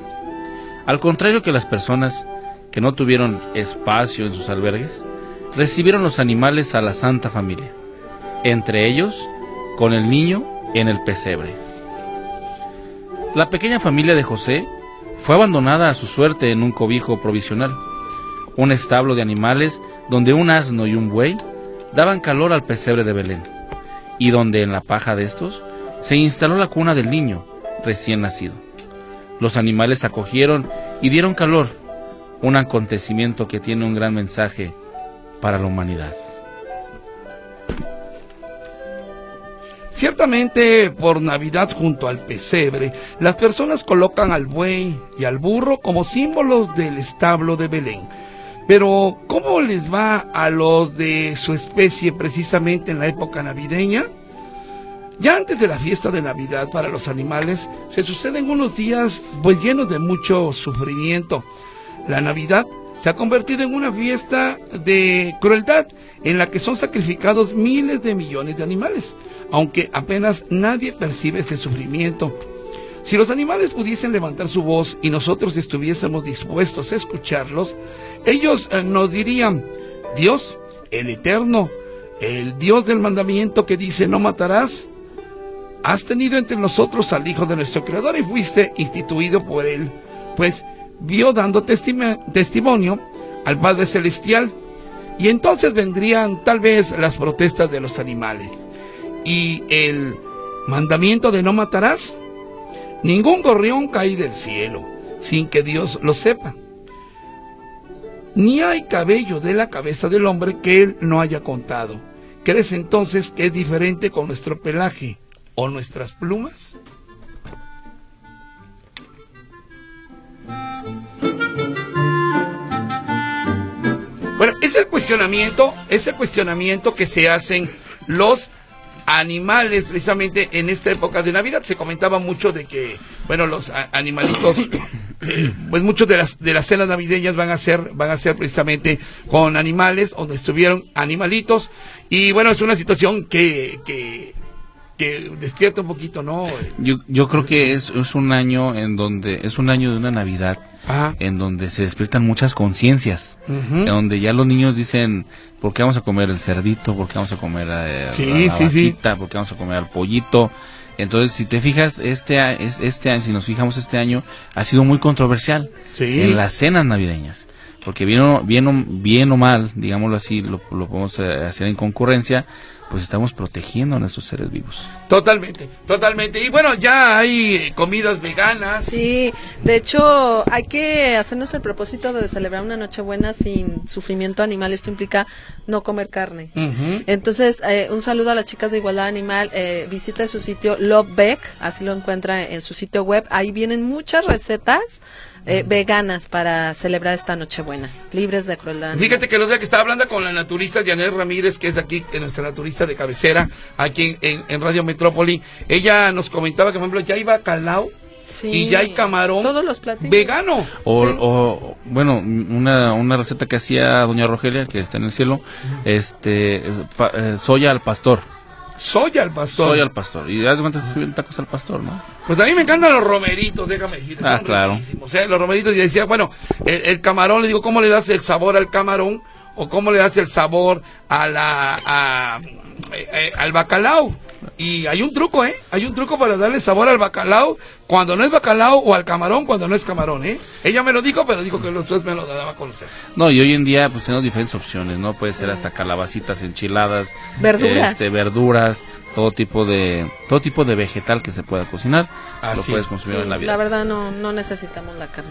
Al contrario que las personas que no tuvieron espacio en sus albergues, recibieron los animales a la Santa Familia, entre ellos con el niño en el pesebre. La pequeña familia de José fue abandonada a su suerte en un cobijo provisional, un establo de animales donde un asno y un buey daban calor al pesebre de Belén, y donde en la paja de estos se instaló la cuna del niño recién nacido. Los animales acogieron y dieron calor, un acontecimiento que tiene un gran mensaje para la humanidad. Ciertamente, por Navidad junto al pesebre, las personas colocan al buey y al burro como símbolos del establo de Belén. Pero, ¿cómo les va a los de su especie precisamente en la época navideña? Ya antes de la fiesta de Navidad para los animales, se suceden unos días pues llenos de mucho sufrimiento. La Navidad se ha convertido en una fiesta de crueldad en la que son sacrificados miles de millones de animales, aunque apenas nadie percibe ese sufrimiento. Si los animales pudiesen levantar su voz y nosotros estuviésemos dispuestos a escucharlos, ellos eh, nos dirían, Dios, el eterno, el Dios del mandamiento que dice no matarás, has tenido entre nosotros al Hijo de nuestro Creador y fuiste instituido por Él, pues vio dando testimonio al Padre Celestial. Y entonces vendrían tal vez las protestas de los animales. Y el mandamiento de no matarás. Ningún gorrión cae del cielo sin que Dios lo sepa. Ni hay cabello de la cabeza del hombre que él no haya contado. ¿Crees entonces que es diferente con nuestro pelaje o nuestras plumas? Bueno, es el cuestionamiento, cuestionamiento que se hacen los animales precisamente en esta época de Navidad. Se comentaba mucho de que, bueno, los animalitos, [COUGHS] eh, pues muchos de las de las cenas navideñas van a ser van a ser precisamente con animales, donde estuvieron animalitos y bueno, es una situación que que que despierta un poquito, ¿no? Yo, yo creo que es, es un año en donde es un año de una Navidad Ajá. en donde se despiertan muchas conciencias, en donde ya los niños dicen, ¿por qué vamos a comer el cerdito? ¿Por qué vamos a comer eh, Sí, la, la sí? ¿Por qué vamos a comer al pollito? Entonces, si te fijas, este, este año, si nos fijamos este año, ha sido muy controversial en las cenas navideñas. Porque bien o, bien o, bien o mal, digámoslo así, lo, lo podemos eh, hacer en concurrencia, pues estamos protegiendo a nuestros seres vivos. Totalmente, totalmente. Y bueno, ya hay comidas veganas. Sí, de hecho hay que hacernos el propósito de celebrar una Nochebuena sin sufrimiento animal. Esto implica no comer carne. Entonces, eh, un saludo a las chicas de Igualdad Animal. Eh, visita su sitio Love Beck, así lo encuentra en su sitio web. Ahí vienen muchas recetas eh, veganas para celebrar esta Nochebuena, libres de crueldad. animal. Fíjate que los días que estaba hablando con la naturista Janet Ramírez, que es aquí, nuestra naturista de cabecera, aquí en, en- en Radio Metrópoli, ella nos comentaba que, por ejemplo, ya hay bacalao Sí. y ya hay camarón Todos los platillos. vegano. O, Sí. o, bueno, una, una receta que hacía doña Rogelia, que está en el cielo, este, pa- eh, soya al pastor. Soya al pastor. Soya al pastor. Y das cuenta sirven tacos al pastor, ¿no? Pues a mí me encantan los romeritos, déjame decirte. Ah, son claro. riquísimos, ¿eh? Los romeritos, y decía, bueno, el, el camarón, le digo, ¿cómo le das el sabor al camarón? ¿O cómo le das el sabor a la, a, eh, eh, al bacalao? Y hay un truco, ¿eh? Hay un truco para darle sabor al bacalao cuando no es bacalao o al camarón cuando no es camarón, ¿eh? Ella me lo dijo, pero dijo que los dos me lo daba a conocer. No, y hoy en día pues tenemos diferentes opciones, ¿no? Puede ser hasta calabacitas enchiladas, Verduras. este, verduras, todo tipo de todo tipo de vegetal que se pueda cocinar, lo puedes es. consumir Sí, en la vida. la verdad no, no necesitamos la carne.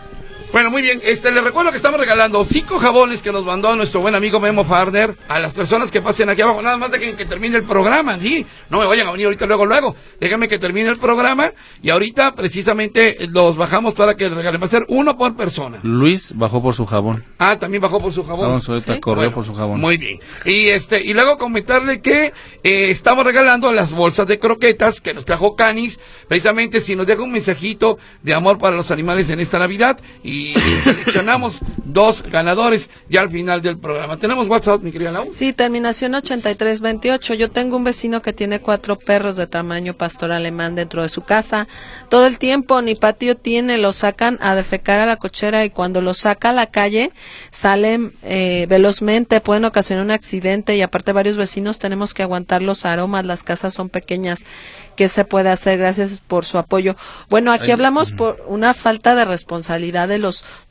Bueno, muy bien. Este, les recuerdo que estamos regalando cinco jabones que nos mandó nuestro buen amigo Memo Farner a las personas que pasen aquí abajo. Nada más dejen que termine el programa, ¿sí? No me vayan a venir ahorita luego, luego. Déjenme que termine el programa y ahorita precisamente los bajamos para que les regalen. Va a ser uno por persona. Luis bajó por su jabón. Ah, también bajó por su jabón. Vamos, ahorita Sí. corrió Bueno, por su jabón. Muy bien. Y este, y luego comentarle que eh, estamos regalando las bolsas de croquetas que nos trajo Canis, precisamente si nos deja un mensajito de amor para los animales en esta Navidad y seleccionamos dos ganadores ya al final del programa. Tenemos WhatsApp, mi querida Lau. Sí, terminación 8328. Yo tengo un vecino que tiene cuatro perros de tamaño pastor alemán dentro de su casa. Todo el tiempo ni patio tiene, los sacan a defecar a la cochera y cuando los saca a la calle salen eh, velozmente, pueden ocasionar un accidente y aparte varios vecinos tenemos que aguantar los aromas, las casas son pequeñas. ¿Qué se puede hacer? Gracias por su apoyo. Bueno, aquí Ay, hablamos por una falta de responsabilidad de los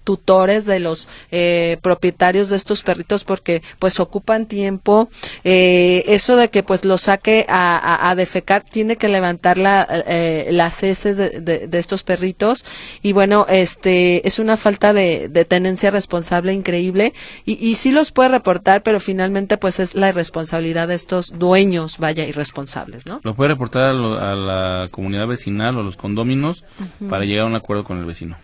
tutores, de los eh, propietarios de estos perritos, porque pues ocupan tiempo. Eh, eso de que pues los saque a, a- a defecar, tiene que levantar la, eh, las heces de, de- de estos perritos. Y bueno, este es una falta de, de tenencia responsable increíble. Y, y sí los puede reportar, pero finalmente pues es la irresponsabilidad de estos dueños, vaya, irresponsables, ¿no? Lo puede reportar a, lo- a la comunidad vecinal o a los condóminos para llegar a un acuerdo con el vecino.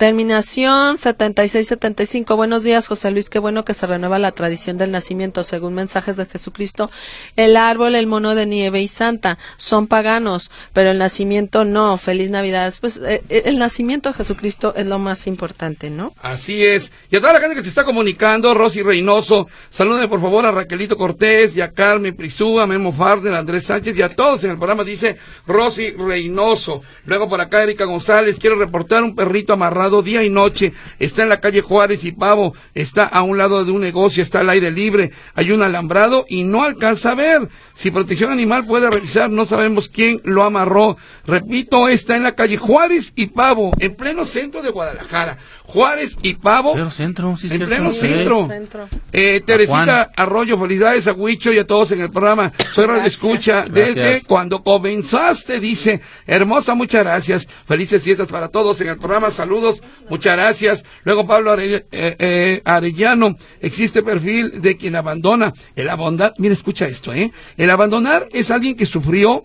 Terminación 7675. Buenos días, José Luis. Qué bueno que se renueva la tradición del nacimiento. Según mensajes de Jesucristo, el árbol, el mono de nieve y Santa son paganos, pero el nacimiento no. Feliz Navidad. Pues eh, eh, el nacimiento de Jesucristo es lo más importante, ¿no? Así es. Y a toda la gente que se está comunicando, Rosy Reynoso, salúdenme por favor a Raquelito Cortés y a Carmen Prisúa, Memo Farden, Andrés Sánchez y a todos en el programa, dice Rosy Reynoso. Luego por acá Erika González, quiero reportar un perrito amarrado día y noche, está en la calle Juárez y Pavo, está a un lado de un negocio, está al aire libre, hay un alambrado y no alcanza a ver. Si Protección Animal puede revisar, no sabemos quién lo amarró. Repito, está en la calle Juárez y Pavo, en pleno centro de Guadalajara. Juárez y Pavo. Pero centro, sí, En cierto. pleno centro. Centro. Eh, Teresita. Arroyo, felicidades a Huicho y a todos en el programa. Soy Radio Gracias. Escucha desde Gracias. cuando comenzaste, dice. Hermosa, muchas gracias. Felices fiestas para todos en el programa. Saludos, muchas gracias. Luego Pablo Are- eh, eh, Arellano, existe perfil de quien abandona. El abandonar, mira, escucha esto, ¿eh? El abandonar es alguien que sufrió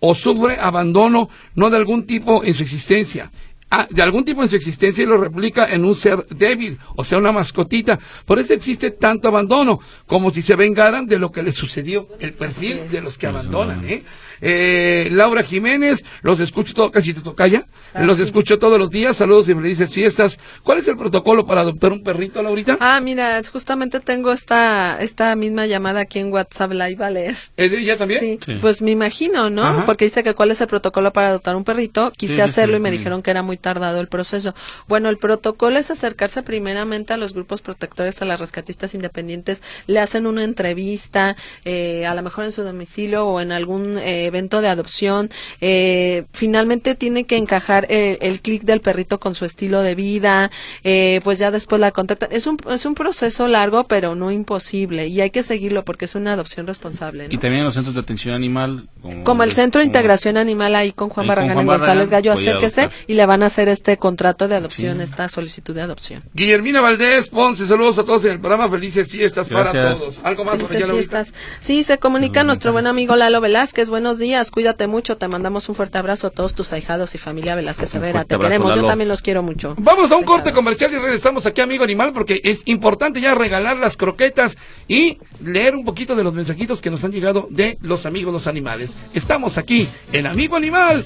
o sufre abandono no de algún tipo en su existencia. Ah, de algún tipo en su existencia y lo replica en un ser débil, o sea, una mascotita. Por eso existe tanto abandono, como si se vengaran de lo que les sucedió, el perfil de los que abandonan. ¿eh? Eh, Laura Jiménez, los escucho todo, casi te tocaya, los escucho todos los días, saludos y felices fiestas. ¿Cuál es el protocolo para adoptar un perrito, Laurita? Ah, mira, justamente tengo esta, esta misma llamada aquí en WhatsApp Live a leer. ¿Es de ella también? Sí, Sí. pues me imagino, ¿no? Ajá. Porque dice que cuál es el protocolo para adoptar un perrito. Quise Sí, hacerlo sí, y me sí. dijeron que era muy tardado el proceso. Bueno, el protocolo es acercarse primeramente a los grupos protectores, a las rescatistas independientes. Le hacen una entrevista, eh, a lo mejor en su domicilio o en algún eh, evento de adopción. Eh, finalmente tiene que encajar eh, el clic del perrito con su estilo de vida. eh, pues ya después la contactan. Es un, es un proceso largo, pero no imposible. Y hay que seguirlo porque es una adopción responsable. ¿no? Y también en los centros de atención animal. Como, Como el Centro de como- Integración Animal ahí con Juan Barragán y González Gallo, a acérquese y le van a hacer este contrato de adopción, esta solicitud de adopción. Guillermina Valdés, Ponce, saludos a todos en el programa, felices fiestas para todos. ¿Algo más Felices fiestas. Sí, se comunica nuestro buen amigo Lalo Velázquez. Buenos días, cuídate mucho, te mandamos un fuerte abrazo a todos tus ahijados y familia Velázquez fuerte te abrazo, queremos, yo también los quiero mucho. Vamos a un corte comercial y regresamos aquí, amigo animal, porque es importante ya regalar las croquetas y leer un poquito de los mensajitos que nos han llegado de los amigos los animales. Estamos aquí en Amigo Animal,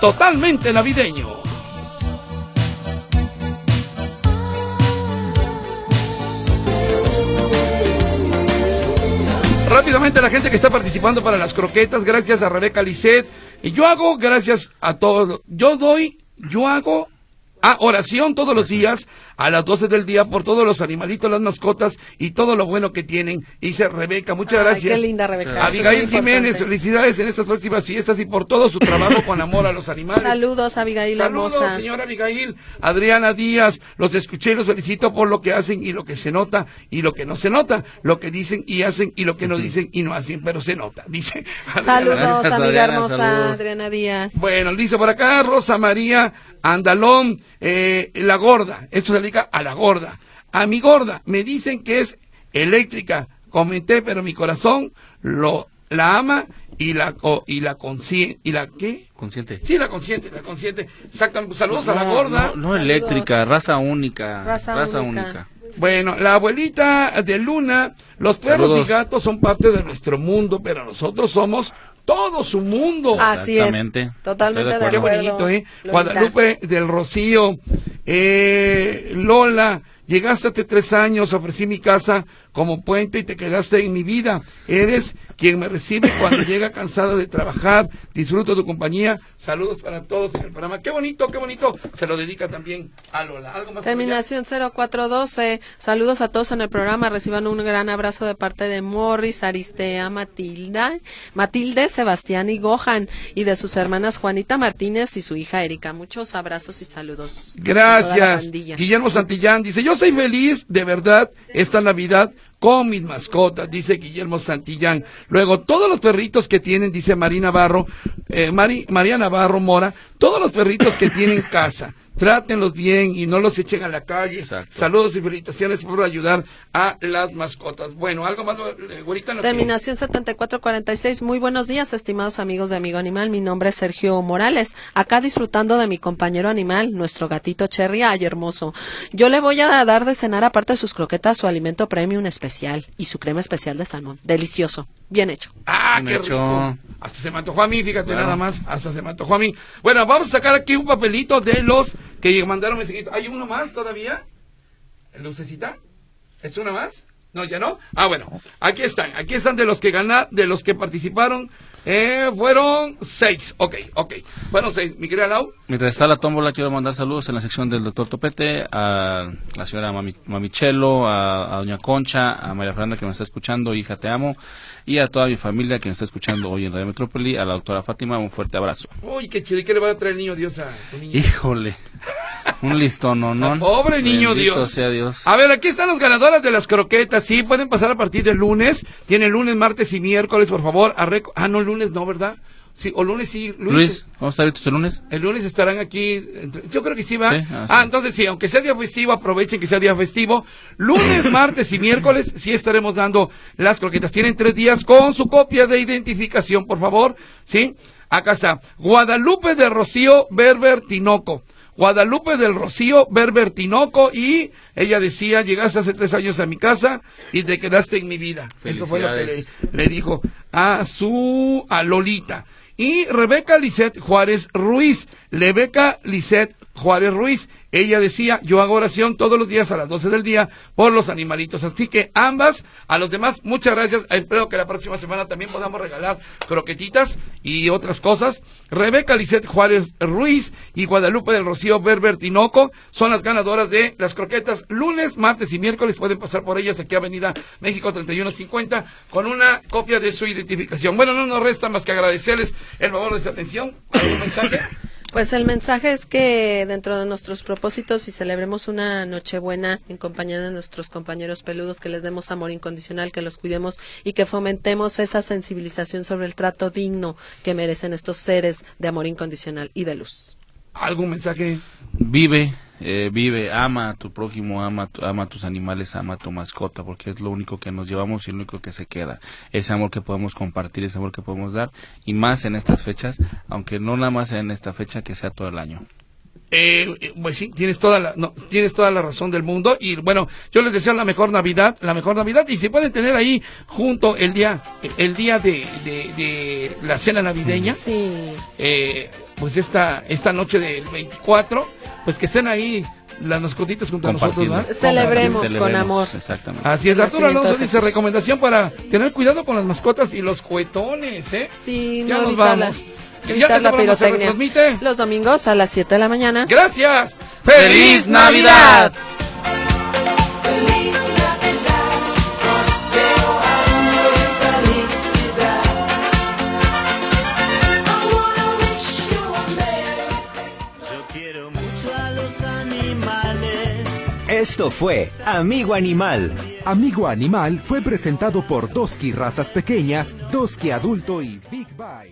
totalmente navideño. Rápidamente la gente que está participando para las croquetas, gracias a Rebeca Lisset. Y yo hago, gracias a todos, yo doy, yo hago a oración todos los días a las 12 del día por todos los animalitos, las mascotas y todo lo bueno que tienen. Dice Rebeca, muchas Ay, gracias. Qué linda Rebeca. es Abigail Jiménez, felicidades en estas próximas fiestas y por todo su trabajo con amor a los animales. Saludos, Abigail Saludos, hermosa. señora Abigail. Adriana Díaz, los escuché y los felicito por lo que hacen y lo que se nota y lo que no se nota, lo que dicen y hacen y lo que no dicen y no hacen, pero se nota, dice. Saludos, Gracias, amiga Adriana, hermosa, saludos. Adriana Díaz. Bueno, dice por acá Rosa María Andalón, eh, la gorda. Esto se a la gorda. A mi gorda, me dicen que es eléctrica. Comenté, pero mi corazón lo la ama y la co- y la consiente y la qué? Consciente. Sí, la consciente, la consciente. Exactamente. Saludos a la gorda. No, no eléctrica, raza única. Raza Raza, única. única. Bueno, la abuelita de Luna, los perros Saludos. y gatos son parte de nuestro mundo, pero nosotros somos todo su mundo. Así es. Totalmente de Qué acuerdo. bonito, ¿eh? Guadalupe del Rocío, eh, Lola, llegaste hace tres años, ofrecí mi casa como puente y te quedaste en mi vida. Eres quien me recibe cuando llega cansada de trabajar. Disfruto tu compañía. Saludos para todos en el programa. Qué bonito, qué bonito. Se lo dedica también a Lola. ¿Algo más? Terminación 0412. Saludos a todos en el programa. Reciban un gran abrazo de parte de Morris, Aristea, Matilda, Matilde, Sebastián y Gohan y de sus hermanas Juanita Martínez y su hija Erika. Muchos abrazos y saludos. Gracias. Guillermo Santillán dice, yo soy feliz de verdad esta Navidad con mis mascotas, dice Guillermo Santillán. Luego, todos los perritos que tienen, dice Marina Navarro, eh, Mari- María Navarro Mora, todos los perritos que tienen casa, trátenlos bien y no los echen a la calle. Exacto. Saludos y felicitaciones por ayudar a las mascotas. Bueno, algo más, eh, güerita, que- Terminación 7446. Muy buenos días, estimados amigos de Amigo Animal. Mi nombre es Sergio Morales. Acá disfrutando de mi compañero animal, nuestro gatito Cherry. Ay, hermoso. Yo le voy a dar de cenar, aparte de sus croquetas, su alimento premium especial y su crema especial de salmón. Delicioso. Bien hecho. Ah, Bien qué hecho. rico. Hasta se me antojó a mí, fíjate Claro. nada más. Hasta se me antojó a mí. Bueno, vamos a sacar aquí un papelito de los que mandaron mensajitos. ¿Hay uno más todavía? ¿El lucecita? ¿Es uno más? No, ya no. Ah, bueno. Aquí están. Aquí están de los que ganaron, de los que participaron. Eh, fueron seis. Ok, ok. Fueron seis. Mi querida Lau. Mientras está la tómbola, quiero mandar saludos en la sección del doctor Topete a la señora Mami, Mamichelo, a, a doña Concha, a María Fernanda que me está escuchando, hija te amo, y a toda mi familia que me está escuchando hoy en Radio Metrópoli, a la doctora Fátima, un fuerte abrazo. Uy, qué chido. ¿Y qué le va a traer el niño Dios a tu niño? Híjole, un listón, ¿no? no Pobre niño Bendito Dios. sea Dios. A ver, aquí están los ganadores de las croquetas. Sí, pueden pasar a partir del lunes. Tienen lunes, martes y miércoles, por favor. A reco- ah, no, lunes no, ¿verdad? Sí, o lunes sí. Luis, ¿vamos a estar listos el lunes? El lunes estarán aquí. entre- yo creo que sí va. Sí, ah, ah, entonces sí, aunque sea día festivo, aprovechen que sea día festivo. Lunes, [LAUGHS] martes y miércoles sí estaremos dando las croquetas. Tienen tres días con su copia de identificación, por favor. ¿Sí? Acá está. Guadalupe de Rocío Berber Tinoco. Guadalupe del Rocío Berber Tinoco y ella decía, llegaste hace tres años a mi casa y te quedaste en mi vida. Eso fue lo que le, le dijo a su, a Lolita. Y Rebeca Lisset Juárez Ruiz, Rebeca Lisset Juárez Ruiz, ella decía, yo hago oración todos los días a las 12 del día por los animalitos. Así que ambas, a los demás, muchas gracias. Espero que la próxima semana también podamos regalar croquetitas y otras cosas. Rebeca Lisset Juárez Ruiz y Guadalupe del Rocío Berber Tinoco son las ganadoras de las croquetas lunes, martes y miércoles. Pueden pasar por ellas aquí Avenida México 3150 con una copia de su identificación. Bueno, no nos resta más que agradecerles el favor de su atención. ¿Algún mensaje? Pues el mensaje es que dentro de nuestros propósitos y celebremos una Nochebuena en compañía de nuestros compañeros peludos, que les demos amor incondicional, que los cuidemos y que fomentemos esa sensibilización sobre el trato digno que merecen estos seres de amor incondicional y de luz. ¿Algún mensaje? Vive, eh, vive, ama a tu prójimo, ama, ama a tus animales, ama a tu mascota, porque es lo único que nos llevamos y lo único que se queda. Ese amor que podemos compartir, ese amor que podemos dar, y más en estas fechas, aunque no nada más en esta fecha, que sea todo el año. Eh, eh, pues sí, tienes toda la, no, tienes toda la razón del mundo y bueno, yo les deseo la mejor Navidad, la mejor Navidad y se pueden tener ahí junto el día, el día de, de, de la cena navideña, Sí. eh, pues esta, esta noche del 24, pues que estén ahí las mascotitas junto a nosotros. ¿verdad? Celebremos con amor. Exactamente. Así es, Arturo Alonso dice recomendación para tener cuidado con las mascotas y los juguetones, ¿eh? Sí, Ya no nos la, vamos. Ya la se pirotecnia. retransmite. Los domingos a las 7 de la mañana. Gracias. ¡Feliz Navidad! Feliz Navidad, Esto fue Amigo Animal. Amigo Animal fue presentado por Doski Razas Pequeñas, Doski Adulto y Big Bite.